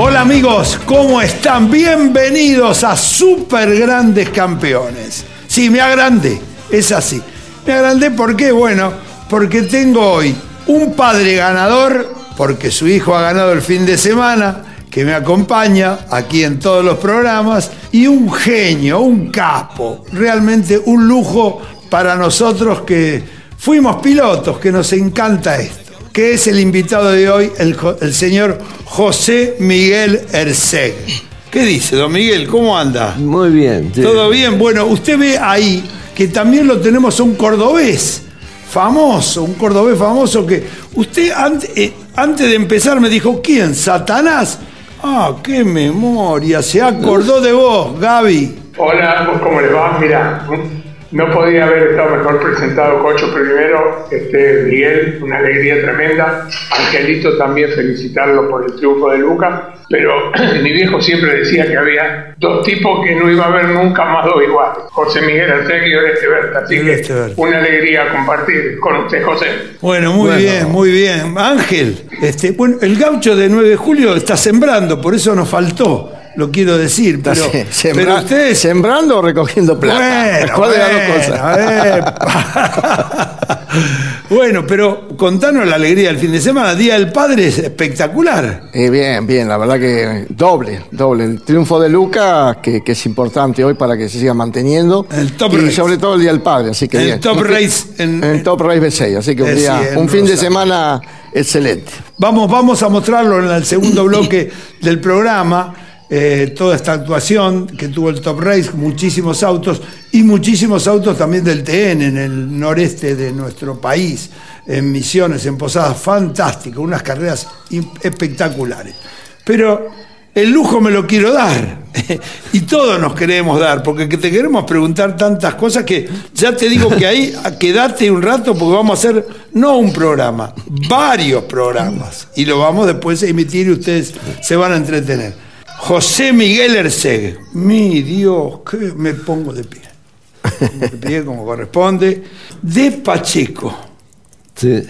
Hola amigos, ¿cómo están? Bienvenidos a Super Grandes Campeones. Sí, me agrandé, es así. Me agrandé ¿por qué? Bueno, porque tengo hoy un padre ganador, porque su hijo ha ganado el fin de semana, que me acompaña aquí en todos los programas, y un genio, un capo, realmente un lujo para nosotros que fuimos pilotos, que nos encanta esto que es el invitado de hoy, el, el señor José Miguel Erceg. ¿Qué dice, don Miguel? ¿Cómo anda? Muy bien. sí. ¿Todo bien? Bueno, usted ve ahí que también lo tenemos a un cordobés famoso, un cordobés famoso que usted eh, antes de empezar me dijo, ¿quién? ¿Satanás? Ah, qué memoria, se acordó de vos, Gaby. Hola, ¿cómo les va? Mira, no podía haber estado mejor presentado Cocho primero, este, Miguel, una alegría tremenda. Angelito también felicitarlo por el triunfo de Luca, pero mi viejo siempre decía que había dos tipos que no iba a haber nunca más dos iguales, José Miguel Arcegui y Oreste Berta. Así que una alegría compartir con usted, José. Bueno, muy Bueno. bien, muy bien. Ángel, este, bueno, el gaucho de 9 de julio está sembrando, por eso nos faltó, lo quiero decir. Pero, pero ustedes. ¿Sembrando o recogiendo plata? Bueno, ¿Cuál bueno, dos cosas? epa. bueno, pero contanos la alegría del fin de semana. Día del Padre es espectacular. Eh, bien, bien, la verdad que doble, doble. El triunfo de Luca, que, que es importante hoy para que se siga manteniendo. El top y race. sobre todo el Día del Padre, así que El bien. top race en- el top race B6, así que un, Eh, día, sí, un fin de semana excelente. Vamos, vamos a mostrarlo en el segundo bloque del programa. Eh, toda esta actuación que tuvo el Top Race, muchísimos autos y muchísimos autos también del TN en el noreste de nuestro país, en Misiones, en Posadas, fantástico, unas carreras espectaculares. Pero el lujo me lo quiero dar y todos nos queremos dar, porque que te queremos preguntar tantas cosas que ya te digo que ahí quédate un rato porque vamos a hacer no un programa, varios programas y lo vamos después a emitir y ustedes se van a entretener. José Miguel Erceg, mi Dios, que me pongo de pie. De pie como corresponde. De Pacheco, Sí.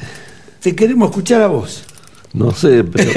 te queremos escuchar a vos. No sé, pero.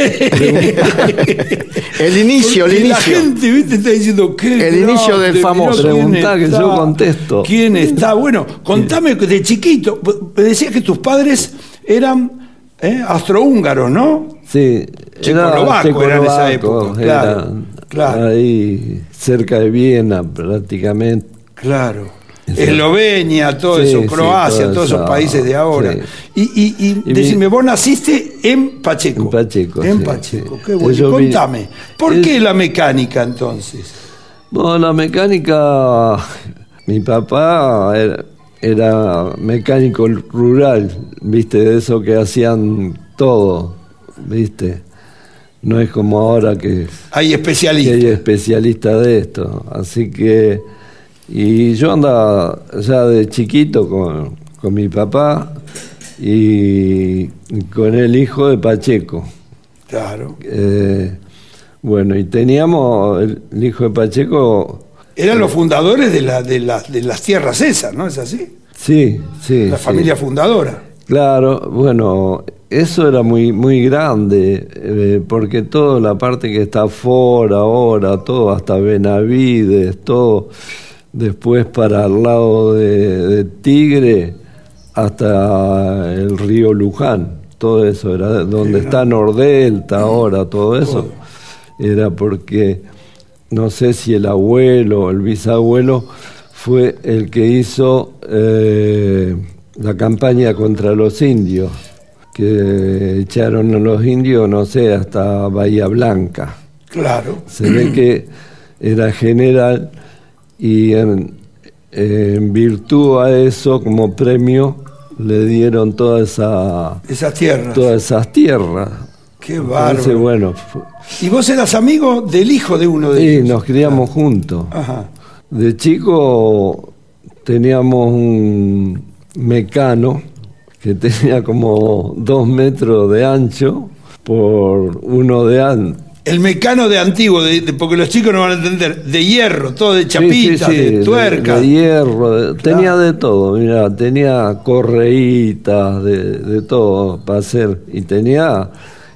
El inicio, el Porque La inicio. gente, viste, está diciendo que. El inicio del famoso. Preguntá que yo contesto. ¿Quién está? Bueno, contame que de chiquito. Me decías que tus padres eran eh, astrohúngaros, ¿no? Sí, Checoslovaco era en esa época, claro, era claro. Ahí cerca de Viena, prácticamente. Claro. Eslovenia, todo Sí, eso, Croacia, todos esos países de ahora. sí. Y, y, y, Y mi- decime, vos naciste en Pacheco. En Pacheco, En Pacheco, qué bueno. Contame, ¿por es- qué la mecánica entonces? Bueno, la mecánica, mi papá era, era mecánico rural, viste, de eso que hacían todo, viste. No es como ahora que, Hay especialistas. hay especialistas de esto. Así que, y yo andaba ya de chiquito con, con mi papá y con el hijo de Pacheco. Claro. Eh, bueno, y teníamos el, el hijo de Pacheco, Eran los fundadores de, la, de, la- de las tierras esas, ¿no es así? sí, sí. La sí. familia fundadora. Claro, bueno, eso era muy muy grande, eh, porque toda la parte que está afuera ahora, todo hasta Benavides, todo después para el lado de, de Tigre hasta el río Luján, todo eso era donde está Nordelta ahora, todo eso era porque no sé si el abuelo o el bisabuelo fue el que hizo eh, la campaña contra los indios, que echaron a los indios, no sé, hasta Bahía Blanca. Claro. Se ve que era general y en, en virtud a eso, como premio, le dieron toda esa, Esas tierras. todas esas tierras. Qué Entonces, bárbaro. bueno, fu- Y vos eras amigo del hijo de uno de sí, ellos. nos criamos juntos. Ajá. De chico teníamos un mecano que tenía como dos metros de ancho por uno de ancho. El mecano de antiguo, de- de- porque los chicos no van a entender, de hierro, todo de chapitas, de tuerca. De, hierro, tenía de todo, mira, tenía correitas, de, de todo para hacer. Y tenía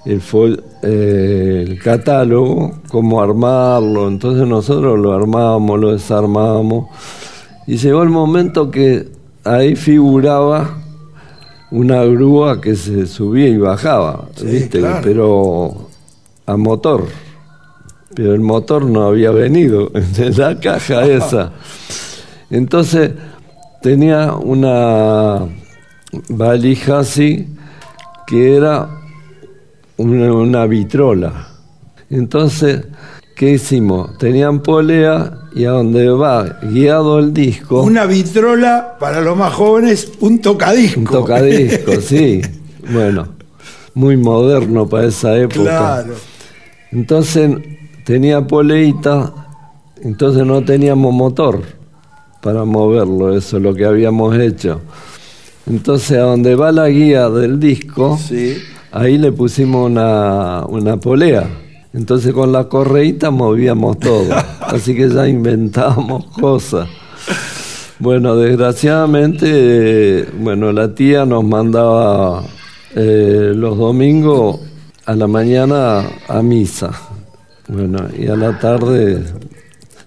el, fol- eh, el catálogo, cómo armarlo. Entonces nosotros lo armábamos, lo desarmábamos. Y llegó el momento que ahí figuraba una grúa que se subía y bajaba, Sí, ¿viste? claro. Pero a motor. Pero el motor no había venido en la caja esa. Entonces tenía una valija así que era una, una vitrola. Entonces, ¿qué hicimos? Tenían polea y a donde va guiado el disco, Una vitrola, para los más jóvenes, un tocadisco. un tocadisco, sí. Bueno, muy moderno para esa época. Claro. Entonces tenía poleita, entonces no teníamos motor para moverlo, eso es lo que habíamos hecho. Entonces a donde va la guía del disco, Sí. ahí le pusimos una, una polea. Entonces con la correíta movíamos todo. Así que ya inventábamos cosas. Bueno, desgraciadamente, bueno, la tía nos mandaba eh, los domingos a la mañana a misa. Bueno, y a la tarde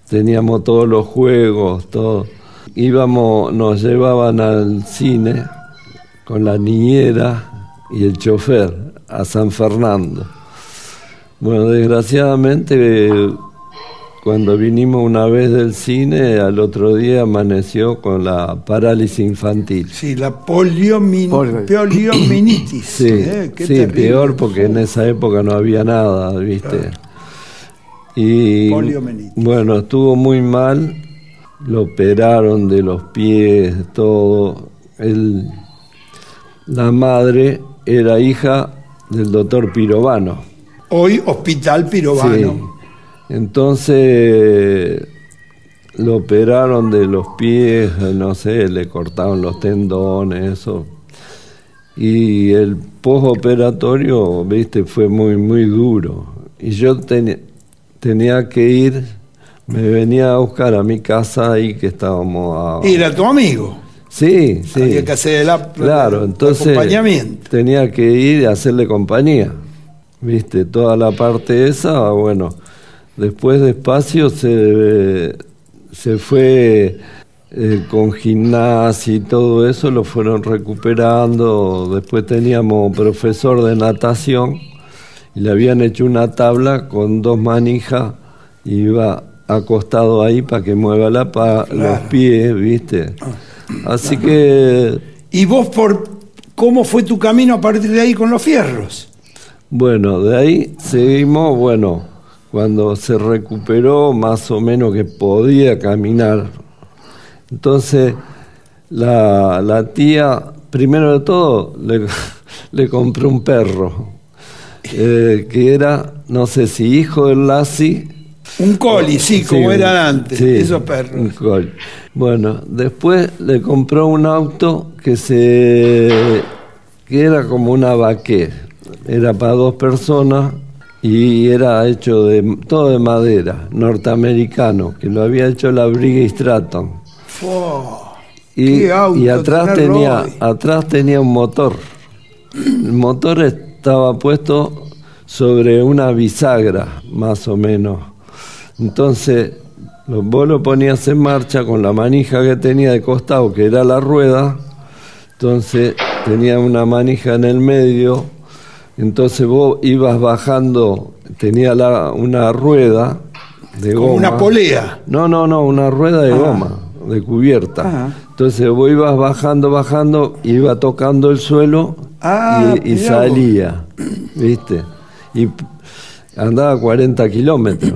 teníamos todos los juegos, todo. Íbamos, nos llevaban al cine con la niñera y el chofer a San Fernando. Bueno, desgraciadamente, cuando vinimos una vez del cine, al otro día amaneció con la parálisis infantil. Sí, la poliomin- Polio. poliomielitis. Sí, eh, qué sí terrible. peor porque en esa época no había nada, ¿viste? Y Poliomielitis. bueno, estuvo muy mal, lo operaron de los pies, todo. Él, la madre era hija del doctor Pirovano. Hoy Hospital Pirovano. Sí. Entonces lo operaron de los pies, no sé, le cortaron los tendones, eso. Y el postoperatorio, viste, fue muy, muy duro. Y yo ten- tenía que ir, me venía a buscar a mi casa ahí que estábamos a... Era tu amigo. Sí, sí. Había que hacer el Claro, el entonces acompañamiento. tenía que ir a hacerle compañía. viste, toda la parte esa, bueno, después despacio se, se fue eh, con gimnasia y todo eso, lo fueron recuperando, después teníamos profesor de natación y le habían hecho una tabla con dos manijas y iba acostado ahí para que mueva la los pies, ¿viste? Así que... ¿Y vos por cómo fue tu camino a partir de ahí con los fierros? Bueno, de ahí seguimos, bueno, cuando se recuperó más o menos que podía caminar. Entonces, la, la tía, primero de todo, le, le compró un perro, eh, que era, no sé si hijo del Lassi un coli, sí, como eran antes, esos perros. Un coli. Bueno, después le compró un auto que se que era como una vaquera. Era para dos personas y era hecho de todo de madera, norteamericano, que lo había hecho la Brigade Stratton. y, y atrás tenía atrás tenía un motor. El motor estaba puesto sobre una bisagra, más o menos entonces, vos lo ponías en marcha con la manija que tenía de costado, que era la rueda. Entonces, tenía una manija en el medio. Entonces, vos ibas bajando, tenía la, una rueda de goma. una polea. No, no, no, una rueda de ah. goma, de cubierta. Ah. Entonces, vos ibas bajando, bajando, iba tocando el suelo ah, y, y salía. ¿Viste? Y andaba a 40 kilómetros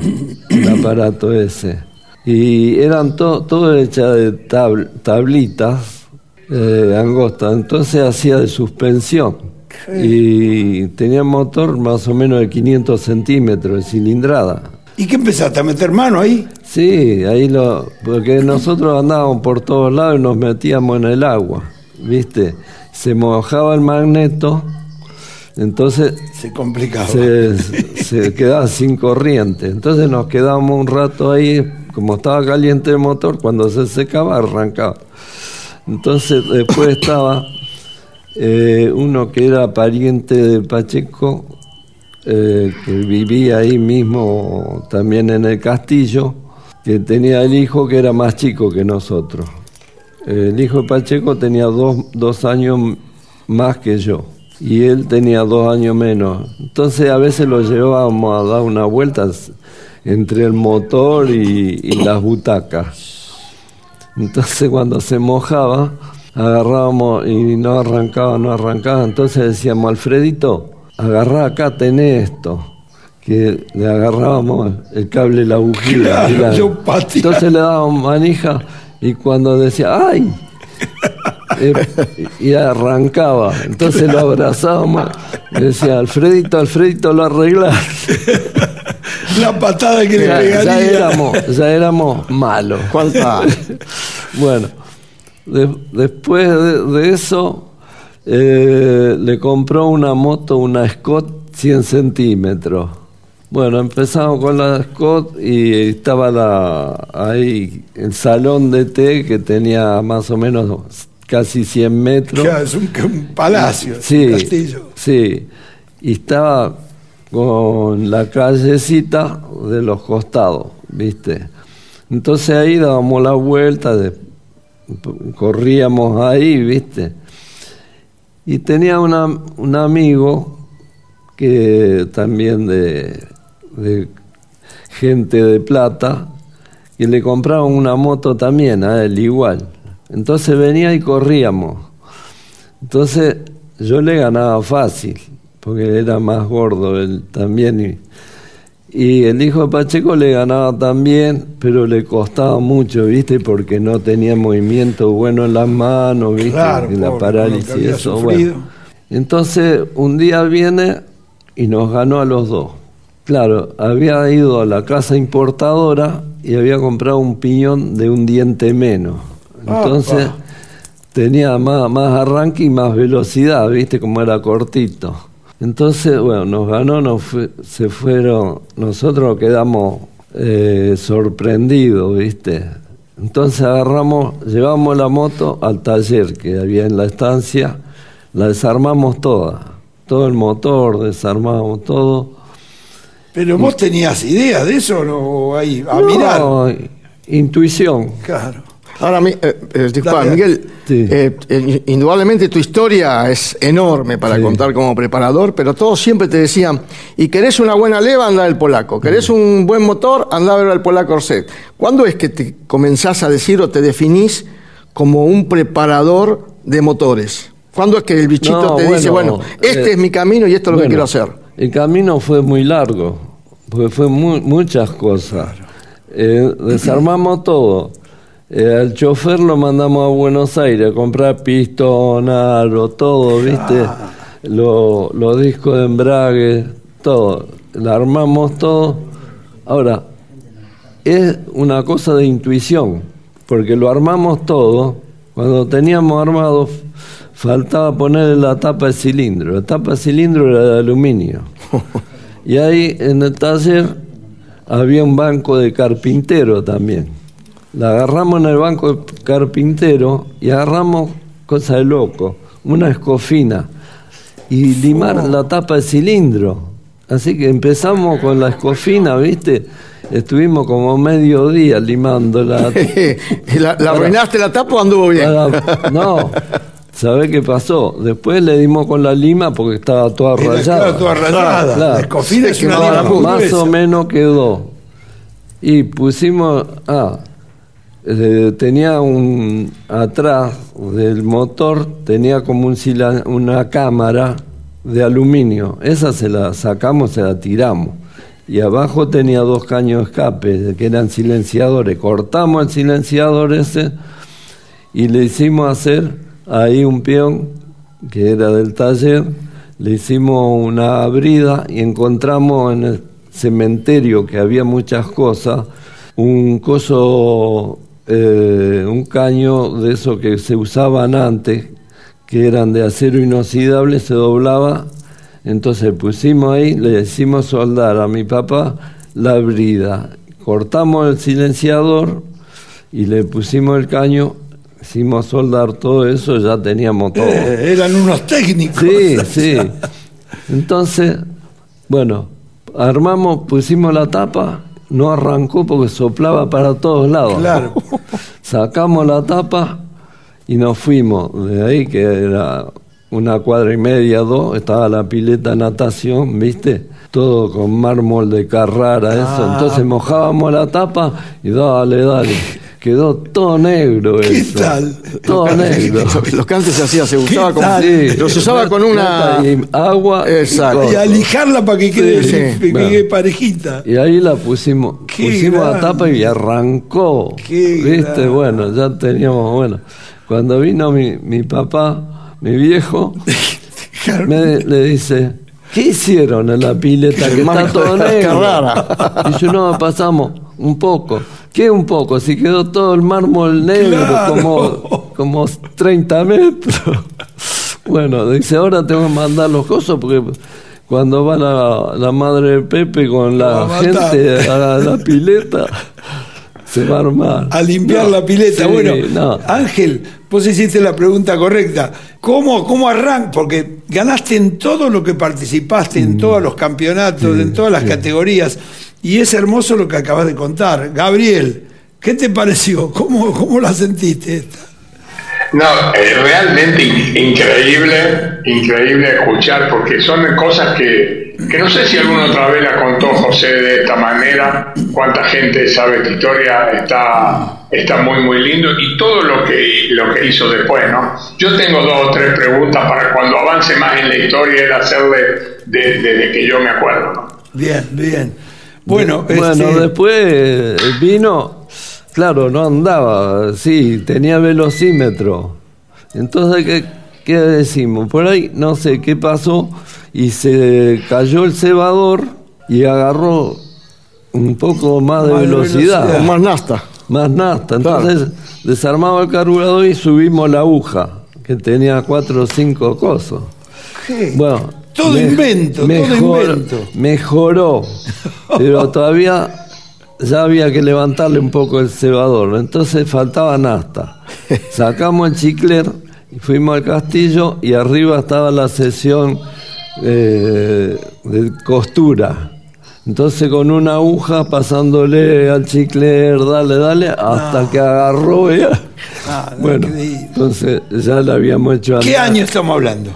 el aparato ese. Y eran todo hechas de tablitas eh, angostas, entonces hacía de suspensión. Y tenía motor más o menos de 500 centímetros de cilindrada. ¿Y qué empezaste a meter mano ahí? Sí, ahí lo. Porque nosotros andábamos por todos lados y nos metíamos en el agua, ¿viste? Se mojaba el magneto entonces se complicaba. Se, quedaba sin corriente. Entonces nos quedábamos un rato ahí, como estaba caliente el motor, cuando se secaba arrancaba. Entonces después estaba eh, uno que era pariente de Pacheco, eh, que vivía ahí mismo también en el castillo, que tenía el hijo que era más chico que nosotros. El hijo de Pacheco tenía dos, dos años más que yo y él tenía dos años menos. Entonces a veces lo llevábamos a dar una vuelta entre el motor y, las butacas. Entonces cuando se mojaba, agarrábamos y no arrancaba, no arrancaba. Entonces decíamos, Alfredito, agarrá acá, tenés esto. Que le agarrábamos el cable, la bujía. Entonces le dábamos manija y cuando decía, ¡ay! y arrancaba. Entonces lo abrazábamos y decía, Alfredito, Alfredito, lo arreglas. La patada que le pegaría. Ya éramos, ya éramos malos. bueno, después de, eso, eh, le compró una moto, una Scott 100 centímetros. Bueno, empezamos con la Scott y estaba la, ahí el salón de té que tenía más o menos casi 100 metros. es un, palacio, sí, un castillo. Sí, y estaba con la callecita de los costados, ¿viste? Entonces ahí dábamos la vuelta, de, corríamos ahí, ¿viste? Y tenía un amigo que también de, gente de plata, que le compraron una moto también a él igual. Entonces venía y corríamos. Entonces yo le ganaba fácil, porque era más gordo él también. El hijo de Pacheco le ganaba también, pero le costaba mucho, ¿viste? Porque no tenía movimiento bueno en las manos, ¿viste? la parálisis y eso. Bueno. Entonces un día viene y nos ganó a los dos. Claro, había ido a la casa importadora y había comprado un piñón de un diente menos. Entonces tenía más, más arranque y más velocidad, ¿viste? Como era cortito. Entonces, bueno, nos ganó, nos se fueron, nosotros quedamos eh, sorprendidos, ¿viste? Entonces agarramos, llevamos la moto al taller que había en la estancia, la desarmamos toda. todo el motor, desarmábamos todo. Pero vos tenías idea de eso, ¿no? Ahí, a No, mirar. Intuición. Claro. Ahora, eh, eh, disculpa. Miguel, Sí. eh, eh, indudablemente tu historia es enorme para Sí. contar como preparador, pero todos siempre te decían, y querés una buena leva, anda al polaco, querés un buen motor, anda a ver al polaco Orset. ¿Cuándo es que te comenzás a decir o te definís como un preparador de motores? ¿Cuándo es que el bichito No, te dice, bueno, este eh, es mi camino y esto es lo que quiero hacer? El camino fue muy largo, porque fue mu- muchas cosas. Eh, desarmamos todo. Eh, al chofer lo mandamos a Buenos Aires a comprar pistón, aro, todo, ¿viste? Lo- los discos de embrague, todo. Le armamos todo. Ahora, es una cosa de intuición, porque lo armamos todo. Cuando teníamos armado, faltaba ponerle la tapa de cilindro. La tapa de cilindro era de aluminio. Y ahí en el taller había un banco de carpintero también. La agarramos en el banco de carpintero y agarramos cosa de loco, una escofina y limar la tapa de cilindro. Así que empezamos con la escofina, ¿viste? Estuvimos como medio día limándola. ¿La, la arruinaste la tapa o anduvo bien? Para- no, ¿sabés qué pasó? Después le dimos con la lima porque estaba toda rayada. claro, toda rayada. Claro. La escofina es una lima Más o menos quedó. Y pusimos, ah, eh, tenía un, atrás del motor, tenía como un sila- una cámara de aluminio. Esa se la sacamos, se la tiramos. Y abajo tenía dos caños de escape, que eran silenciadores. Cortamos el silenciador ese y le hicimos hacer ahí un peón que era del taller, le hicimos una brida y encontramos en el cementerio que había muchas cosas, un coso, eh, un caño de eso que se usaban antes, que eran de acero inoxidable, se doblaba, entonces pusimos ahí, le hicimos soldar a mi papá la brida, cortamos el silenciador, y le pusimos el caño, hicimos soldar todo eso, ya teníamos todo. Eh, eran unos técnicos. Sí, sí. Entonces, bueno, armamos, pusimos la tapa, no arrancó porque soplaba para todos lados. Claro. Sacamos la tapa y nos fuimos. De ahí, que era una cuadra y media, dos, estaba la pileta de natación, ¿viste? Todo con mármol de Carrara, eso. Ah. Entonces mojábamos la tapa y dale, dale. Quedó todo negro ¿Qué eso. tal? Todo negro. Los que antes se hacía, se usaba con, tal? Sí. los usaba con una... Y agua. y Exacto. Y a lijarla para que quede, Sí, que quede bueno. parejita. Y ahí la pusimos, Qué pusimos la grande. tapa y arrancó. Qué ¿Viste? grande. Bueno, ya teníamos, bueno. Cuando vino mi, mi papá, mi viejo, me, le dice, ¿qué hicieron en la pileta? Que está Marco todo negro. Carrara. Y yo no, pasamos un poco. ¿Qué un poco? Si quedó todo el mármol negro, Claro. como, como 30 metros. Bueno, dice, ahora tengo que mandar los cosos porque cuando va la, la madre de Pepe con la a gente a la pileta, se va a armar. A limpiar No, la pileta. sí, bueno, no. Ángel, vos hiciste la pregunta correcta. ¿Cómo, cómo arranca? Porque ganaste en todo lo que participaste, Mm. en todos los campeonatos, en todas las categorías. Y es hermoso lo que acabas de contar. Gabriel, ¿qué te pareció? ¿Cómo, cómo la sentiste esta? No, es realmente in- increíble, increíble escuchar, porque son cosas que, que no sé si alguna otra vez la contó José de esta manera, cuánta gente sabe esta historia, está, está muy, muy lindo, y todo lo que, lo que hizo después, ¿no? Yo tengo dos o tres preguntas para cuando avance más en la historia, el hacerle de- desde que yo me acuerdo, ¿no? Bien, bien. Bueno, Bueno, este, después eh, vino, claro, no andaba, sí, tenía velocímetro. Entonces, ¿qué, qué decimos? Por ahí, no sé qué pasó, y se cayó el cebador y agarró un poco más de Más velocidad, más nasta. más nafta. Entonces, desarmamos el carburador y subimos la aguja, que tenía cuatro o cinco cosas. ¿qué? Bueno, Todo invento, todo invento. Mejoró, pero todavía ya había que levantarle un poco el cebador, entonces faltaba nafta. Sacamos el chicler y fuimos al castillo y arriba estaba la sesión eh, de costura. Entonces con una aguja pasándole al chicle, dale, dale, hasta que agarró ella. Ah, no, bueno, increíble. entonces ya la habíamos hecho ¿Qué año estamos hablando?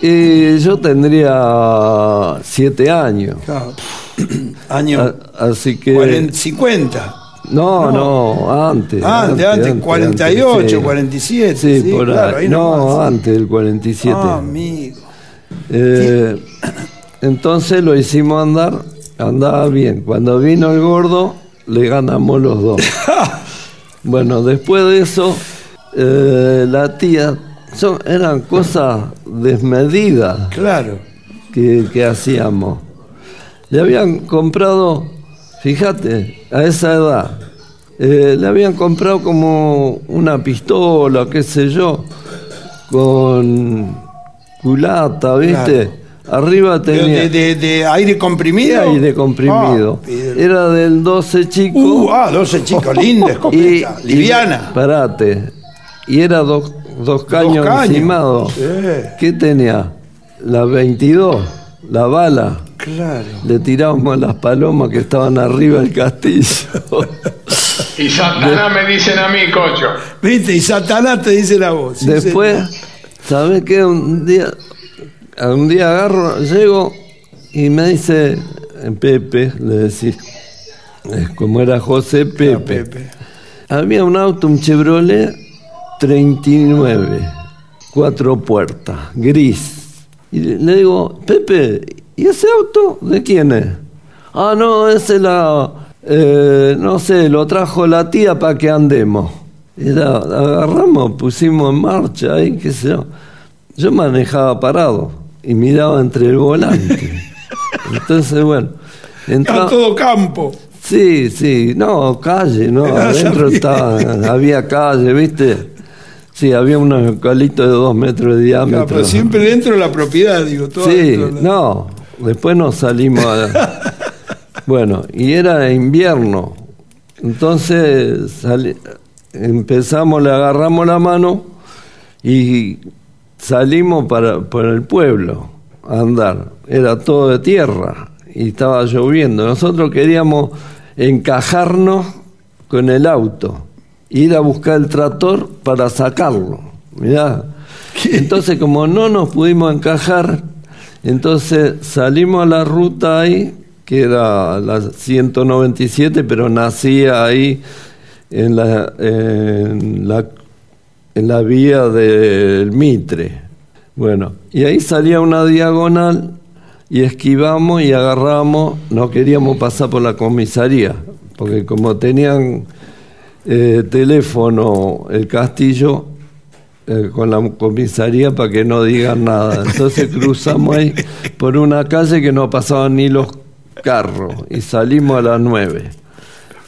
Y yo tendría siete años. Claro. Año A- así que... 40, 50. No, no, antes. Antes, antes, 48, sí. 47. Sí, sí, por claro, ahí. ahí No, nomás. antes del 47. Ah, amigo. Eh, entonces lo hicimos andar, andaba bien. Cuando vino el gordo, le ganamos los dos. bueno, después de eso, eh, la tía, son, eran cosas desmedidas Claro. que, que hacíamos. Le habían comprado, fíjate, a esa edad, eh, le habían comprado como una pistola, qué sé yo, con culata, ¿viste? Arriba tenía De, de- de aire comprimido. aire comprimido. Ah, Era del 12 chico. Uh, ah, 12 chicos, linda escopeta. y- liviana. Parate. Y era dos, dos caños caños. encimados. Sí. ¿Qué tenía? La 22, la bala. Claro. Le tirábamos las palomas que estaban arriba del castillo. Y Satanás me dicen a mí, cocho. ¿Viste? Y Satanás te dice la voz. sí, Después, ¿sabes qué? Un día, un día agarro, llego y me dice eh, Pepe, le decís, como era José. Pepe. Pepe. Había un auto, un Chevrolet 39, cuatro puertas, gris. Y le digo, Pepe, ¿y ese auto de quién es? Ah, no, ese la, eh, no sé, lo trajo la tía para que andemos. Y la agarramos, pusimos en marcha ahí, qué sé yo. Yo manejaba parado y miraba entre el volante. Entonces, bueno, entra- todo campo. Sí, sí, no, calle, no, adentro estaba, había calle, ¿viste? Sí, había unos eucaliptos de dos metros de Claro, diámetro. pero siempre dentro de la propiedad, digo. Todo Sí, de no, después nos salimos a... Bueno, y era invierno, entonces sali- empezamos, le agarramos la mano y salimos para, por el pueblo a andar. Era todo de tierra y estaba lloviendo. Nosotros queríamos encajarnos con el auto, ir a buscar el tractor para sacarlo. Mirá. Entonces, como no nos pudimos encajar, entonces salimos a la ruta ahí, que era la 197, pero nacía ahí en la, en la, en la vía del Mitre. Bueno, y ahí salía una diagonal y esquivamos y agarramos, no queríamos pasar por la comisaría, porque como tenían eh, teléfono el castillo, eh, con la comisaría para que no digan nada. Entonces cruzamos ahí por una calle que no pasaban ni los carros y salimos a las nueve.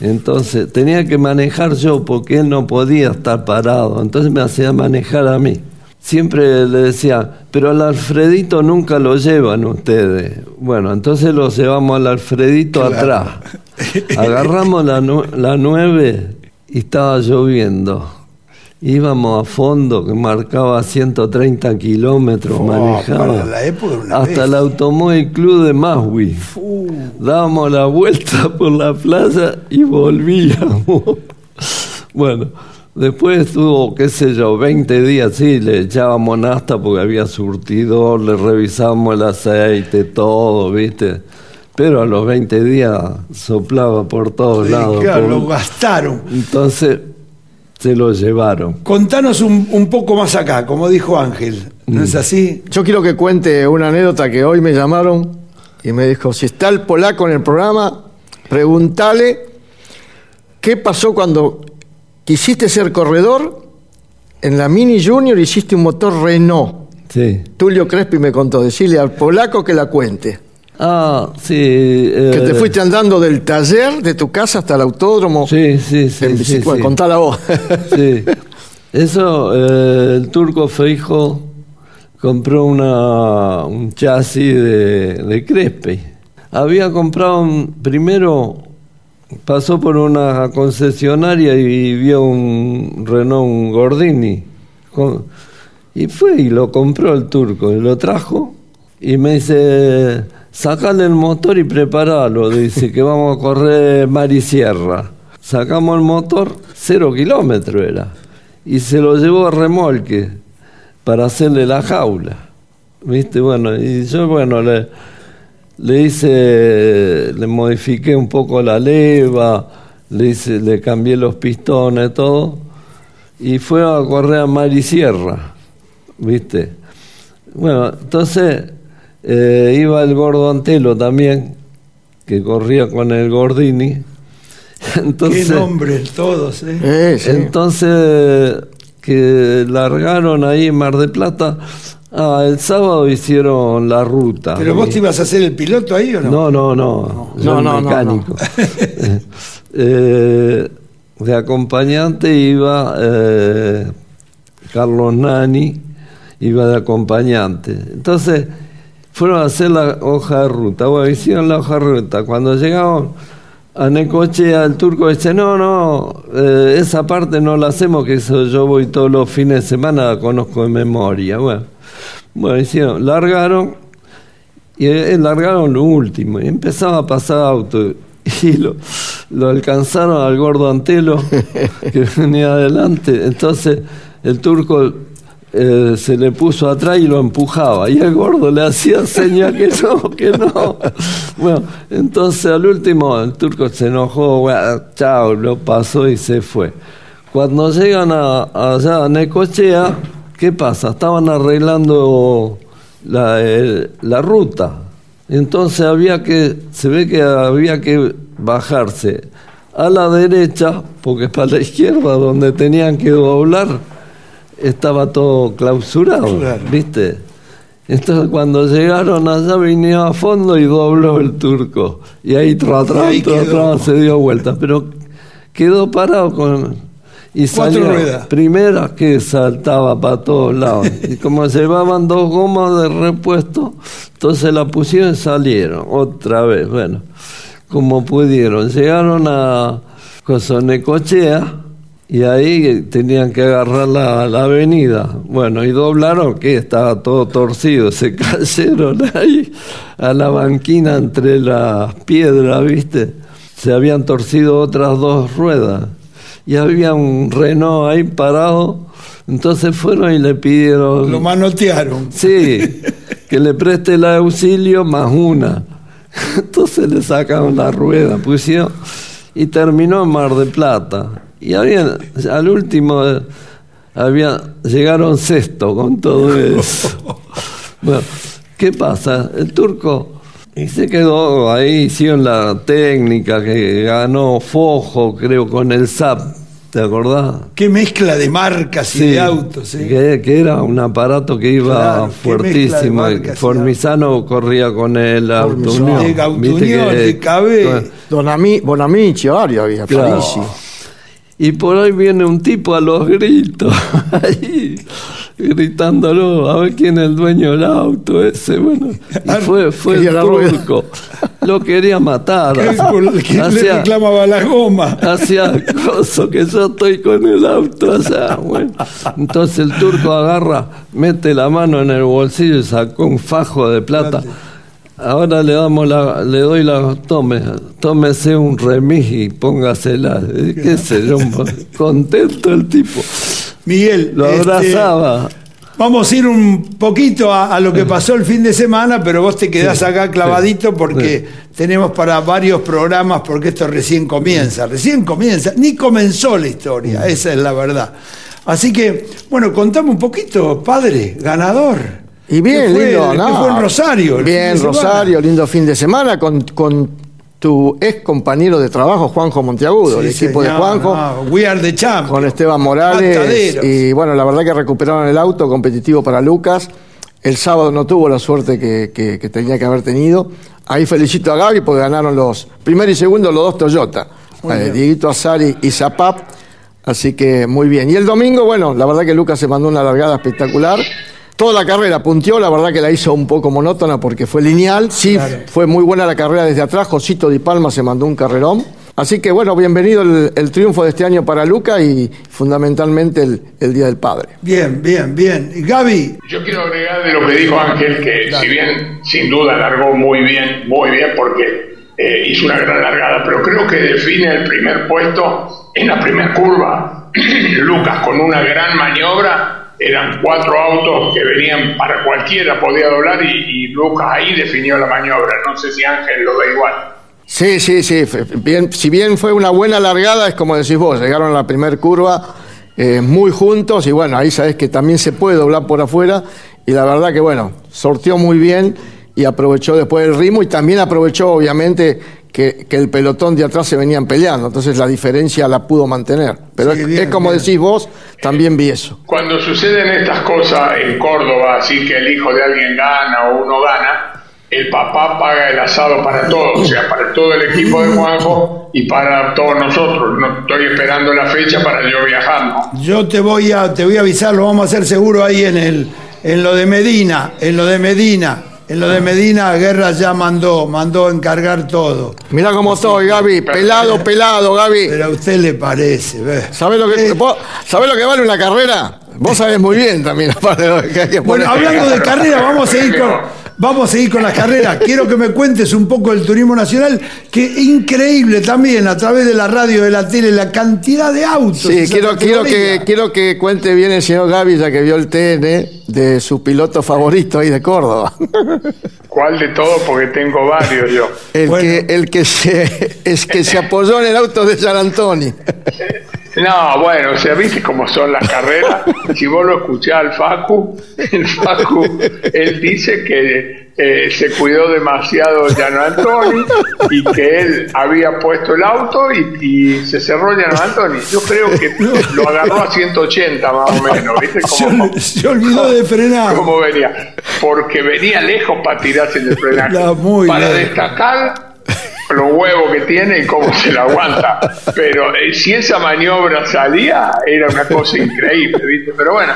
Entonces tenía que manejar yo porque él no podía estar parado. Entonces me hacía manejar a mí. Siempre le decía, pero al Alfredito nunca lo llevan ustedes. Bueno, entonces lo llevamos al Alfredito atrás. Agarramos la, la 9 y estaba lloviendo. Íbamos a fondo, que marcaba 130 kilómetros, Oh, manejaba. la época Hasta bestia. el Automóvil Club de Maswi. Uh, Dábamos la vuelta por la playa y volvíamos. bueno, después estuvo, qué sé yo, 20 días, sí, le echábamos nafta porque había surtidor, le revisábamos el aceite, todo, ¿viste? Pero a los 20 días soplaba por todos sí, lados. claro, por- lo gastaron. Entonces se lo llevaron. Contanos un, un poco más acá, como dijo Ángel. ¿No Mm. es así? Yo quiero que cuente una anécdota que hoy me llamaron y me dijo, si está el polaco en el programa, pregúntale qué pasó cuando quisiste ser corredor, en la Mini Junior hiciste un motor Renault. Sí. Tulio Crespi me contó, decirle al polaco que la cuente. Ah, sí. eh, Que te fuiste andando del taller de tu casa hasta el autódromo Sí, sí, sí. en sí, bicicleta. sí. Contala vos. Sí. Eso, eh, el turco Feijo compró una, un chasis de, de Crespi. Había comprado un, primero, pasó por una concesionaria y vio un Renault un Gordini. Con- y fue y lo compró el turco y lo trajo y me dice, sacale el motor y preparalo, dice que vamos a correr mar y sierra. Sacamos el motor, cero kilómetros era, y se lo llevó a remolque para hacerle la jaula. ¿Viste? Bueno, y yo, bueno, le, le hice, le modifiqué un poco la leva, le, hice, le cambié los pistones, todo, y fue a correr a mar y sierra, ¿viste? Bueno, entonces eh, iba el gordo Antelo también, que corría con el Gordini. Entonces, Qué nombres todos, ¿eh? Eh, sí. entonces, que largaron ahí en Mar de Plata. Ah, el sábado hicieron la ruta. ¿Pero vos te ibas a hacer el piloto ahí o no? No, no, no. yo No, el no, no, mecánico. Eh, de acompañante iba eh, Carlos Nani, iba de acompañante. Entonces, fueron a hacer la hoja de ruta. Bueno, hicieron la hoja de ruta. Cuando llegamos a Necochea, el turco dice, no, no, eh, esa parte no la hacemos, que eso yo voy todos los fines de semana, la conozco de memoria. Bueno, bueno hicieron, largaron y eh, largaron lo último y empezaba a pasar auto y lo, lo alcanzaron al gordo Antelo que venía adelante entonces el turco eh, se le puso atrás y lo empujaba y el gordo le hacía señas que no, que no bueno, entonces al último el turco se enojó bueno, chao, lo pasó y se fue cuando llegan a, allá a Necochea ¿qué pasa? estaban arreglando la, el- la ruta. Entonces había que, se ve que había que bajarse a la derecha, porque para la izquierda, donde tenían que doblar, estaba todo clausurado, Claro. ¿viste? Entonces cuando llegaron allá venía a fondo y dobló el turco. Y ahí tra, tra, ahí tra, tra, se dio vuelta. Pero quedó parado con... Y salió primera que saltaba para todos lados. Y como llevaban dos gomas de repuesto, entonces la pusieron y salieron otra vez. Bueno, como pudieron. Llegaron a Cosonecochea y ahí tenían que agarrar la, la avenida. Bueno, y doblaron que estaba todo torcido. Se cayeron ahí a la banquina entre las piedras, ¿viste? Se habían torcido otras dos ruedas y había un Renault ahí parado. Entonces fueron y le pidieron. Lo manotearon. Sí, que le preste el auxilio más una. Entonces le sacaron la rueda, pusieron y terminó en Mar de Plata. Y había, al último, eh, había, llegaron sexto con todo eso. Bueno, ¿qué pasa? El turco y se quedó ahí, hicieron la técnica que ganó Fojo, creo, con el SAP, ¿te acordás? Qué mezcla de marcas y de autos, ¿eh? que, que era un aparato que iba Claro, fuertísimo. Formisano corría con el auto Formisano. Unión. De Gauto Viste Unión, que- de Cabé. Don Ami- Bonamici, varios había, Claro. Y por ahí viene un tipo a los gritos, ahí, gritándolo, a ver quién es el dueño del auto ese. Bueno, y fue, fue el turco. Lo quería matar. ¿Qué- ¿Quién le reclamaba la goma? hacía cosas que yo estoy con el auto allá, bueno. Entonces el turco agarra, mete la mano en el bolsillo y sacó un fajo de plata. Ahora le damos la, le doy la, tome, tómese un remis y póngasela. ¿Qué sé yo? Contento el tipo. Miguel, Lo este, abrazaba. vamos a ir un poquito a, a lo que pasó el fin de semana, pero vos te quedás Sí, acá clavadito sí, porque tenemos para varios programas, porque esto recién comienza, recién comienza, ni comenzó la historia, Mm. esa es la verdad. Así que, bueno, contame un poquito, padre, ganador. Y bien, ¿Qué fue, lindo, ¿qué ¿no? fue en Rosario? Bien? Rosario, lindo fin de semana con, con tu ex compañero de trabajo, Juanjo Monteagudo, Sí, el equipo de Juanjo. no, we are the champions. con Esteban Morales. Mataderos. Y bueno, la verdad que recuperaron el auto competitivo para Lucas. El sábado no tuvo la suerte que, que- que tenía que haber tenido. Ahí felicito a Gaby porque ganaron los primero y segundo los dos Toyota. Eh. Dieguito Azari y Zapap. Así que muy bien. Y el domingo, bueno, la verdad que Lucas se mandó una largada espectacular. Toda la carrera punteó, la verdad que la hizo un poco monótona porque fue lineal. Sí, fue muy buena la carrera desde atrás. Josito Di Palma se mandó un carrerón. Así que bueno, bienvenido el, el triunfo de este año para Luca y fundamentalmente el, el Día del Padre. Bien, bien, bien. Y Gaby, Yo quiero agregar de lo que dijo Ángel, que si bien sin duda largó muy bien, muy bien, porque eh, hizo una gran largada, pero creo que define el primer puesto en la primera curva. Lucas con una gran maniobra, eran cuatro autos que venían para cualquiera, podía doblar y, Lucas ahí definió la maniobra. No sé si Ángel lo ve igual. Sí, sí, sí. Bien, si bien fue una buena largada, es como decís vos, llegaron a la primera curva eh, muy juntos y bueno, ahí sabés que también se puede doblar por afuera y la verdad que bueno, sorteó muy bien y aprovechó después el ritmo y también aprovechó obviamente que, que el pelotón de atrás se venían peleando, entonces la diferencia la pudo mantener. Pero Sí, es, bien, es como bien. decís vos, también vi eso. Cuando suceden estas cosas en Córdoba, así que el hijo de alguien gana o uno gana, el papá paga el asado para todos, o sea, para todo el equipo de Juanjo y para todos nosotros. No estoy esperando la fecha para yo viajar, ¿no? yo te voy a te voy a avisar, lo vamos a hacer seguro ahí en el en lo de Medina, en lo de Medina. En lo de Medina, Guerra ya mandó, mandó encargar todo. Mirá cómo estoy, Gaby, pelado, pelado, Gaby. Pero a usted le parece, ¿ves? ¿Sabés lo que, Eh, vos- sabés lo que vale una carrera? Vos sabés muy bien también, aparte de lo que hay que poner. Bueno, hablando de carrera, vamos a seguir con, vamos a seguir con las carreras. Quiero que me cuentes un poco del turismo nacional, que increíble también a través de la radio, de la tele, la cantidad de autos. Sí, quiero, quiero, que, quiero que cuente bien el señor Gaby, ya que vio el TN, de su piloto favorito ahí de Córdoba. ¿Cuál de todos? Porque tengo varios yo. El, Bueno. que, el que, se, es que se apoyó en el auto de San Antonio. No, bueno, o sea, viste cómo son las carreras. Si vos lo escuchás al Facu, el Facu, él dice que eh, se cuidó demasiado Llano Antoni y que él había puesto el auto y, y se cerró Llano Antoni. Yo creo que lo agarró a 180 más o menos, ¿viste? Como, se olvidó de frenar. cómo venía. Porque venía lejos para tirarse el frenaje. Para destacar los huevos que tiene y cómo se la aguanta. Pero eh, si esa maniobra salía, era una cosa increíble, ¿viste? Pero bueno,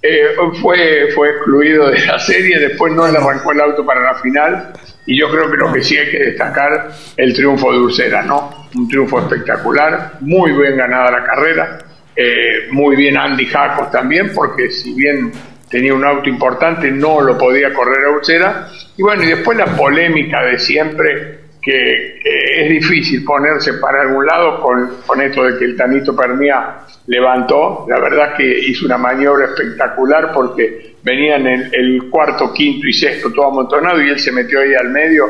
eh, fue, fue excluido de la serie, después no le arrancó el auto para la final. Y yo creo que lo que sí hay que destacar el triunfo de Ursera, ¿no? Un triunfo espectacular, muy bien ganada la carrera, eh, muy bien Andy Jacos también, porque si bien tenía un auto importante, no lo podía correr a Ursera. Y bueno, y después la polémica de siempre, que es difícil ponerse para algún lado con, con esto de que el Tanito Permía levantó. La verdad que hizo una maniobra espectacular porque venían el, cuarto, quinto y sexto todo amontonado y él se metió ahí al medio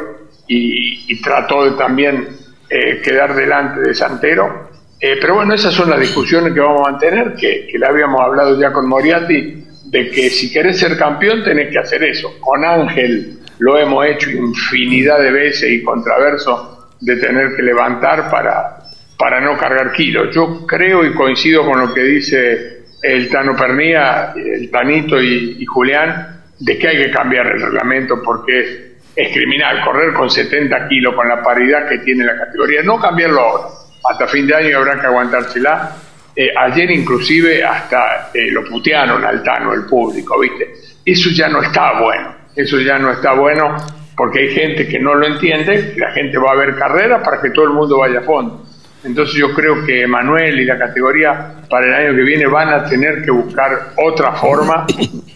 y, y trató de también eh, quedar delante de Santero. Eh, pero bueno, esas son las discusiones que vamos a mantener, que, que la habíamos hablado ya con Moriarty, de que si querés ser campeón tenés que hacer eso. Con Ángel lo hemos hecho infinidad de veces y contraverso de tener que levantar para, para no cargar kilos. Yo creo y coincido con lo que dice el Tano Pernía, el Tanito y, y Julián, de que hay que cambiar el reglamento porque es, criminal correr con 70 kilos con la paridad que tiene la categoría. No cambiarlo ahora. Hasta fin de año habrá que aguantársela. Eh, ayer inclusive hasta eh, lo putearon al Tano, el público, ¿viste? Eso ya no está bueno, eso ya no está bueno porque hay gente que no lo entiende, la gente va a ver carrera para que todo el mundo vaya a fondo. Entonces yo creo que Manuel y la categoría para el año que viene van a tener que buscar otra forma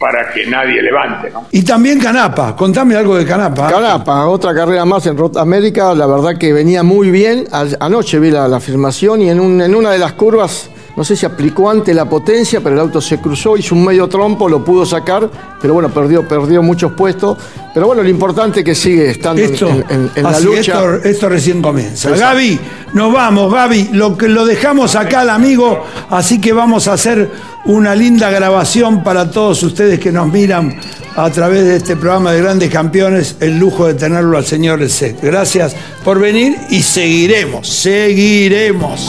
para que nadie levante, ¿no? Y también Canapa, contame algo de Canapa. Carapa, otra carrera más en Road América, la verdad que venía muy bien. Anoche vi la, la filmación y en, un- en una de las curvas, no sé si aplicó antes la potencia, pero el auto se cruzó, hizo un medio trompo, lo pudo sacar, pero bueno, perdió, perdió muchos puestos. Pero bueno, lo importante es que sigue estando en- Esto, en, en- en la lucha. Esto, esto recién comienza. Exacto. Gaby, nos vamos, Gaby. Lo, lo dejamos acá al amigo, así que vamos a hacer una linda grabación para todos ustedes que nos miran a través de este programa de Grandes Campeones. El lujo de tenerlo al señor Set. Gracias por venir y seguiremos, seguiremos.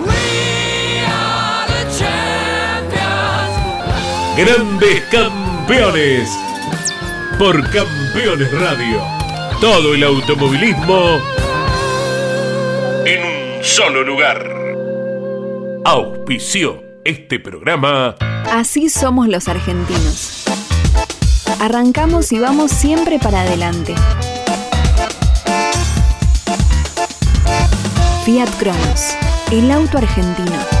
Grandes campeones por Campeones Radio. Todo el automovilismo en un solo lugar. Auspició este programa. Así somos los argentinos. Arrancamos y vamos siempre para adelante. Fiat Cronos, el auto argentino.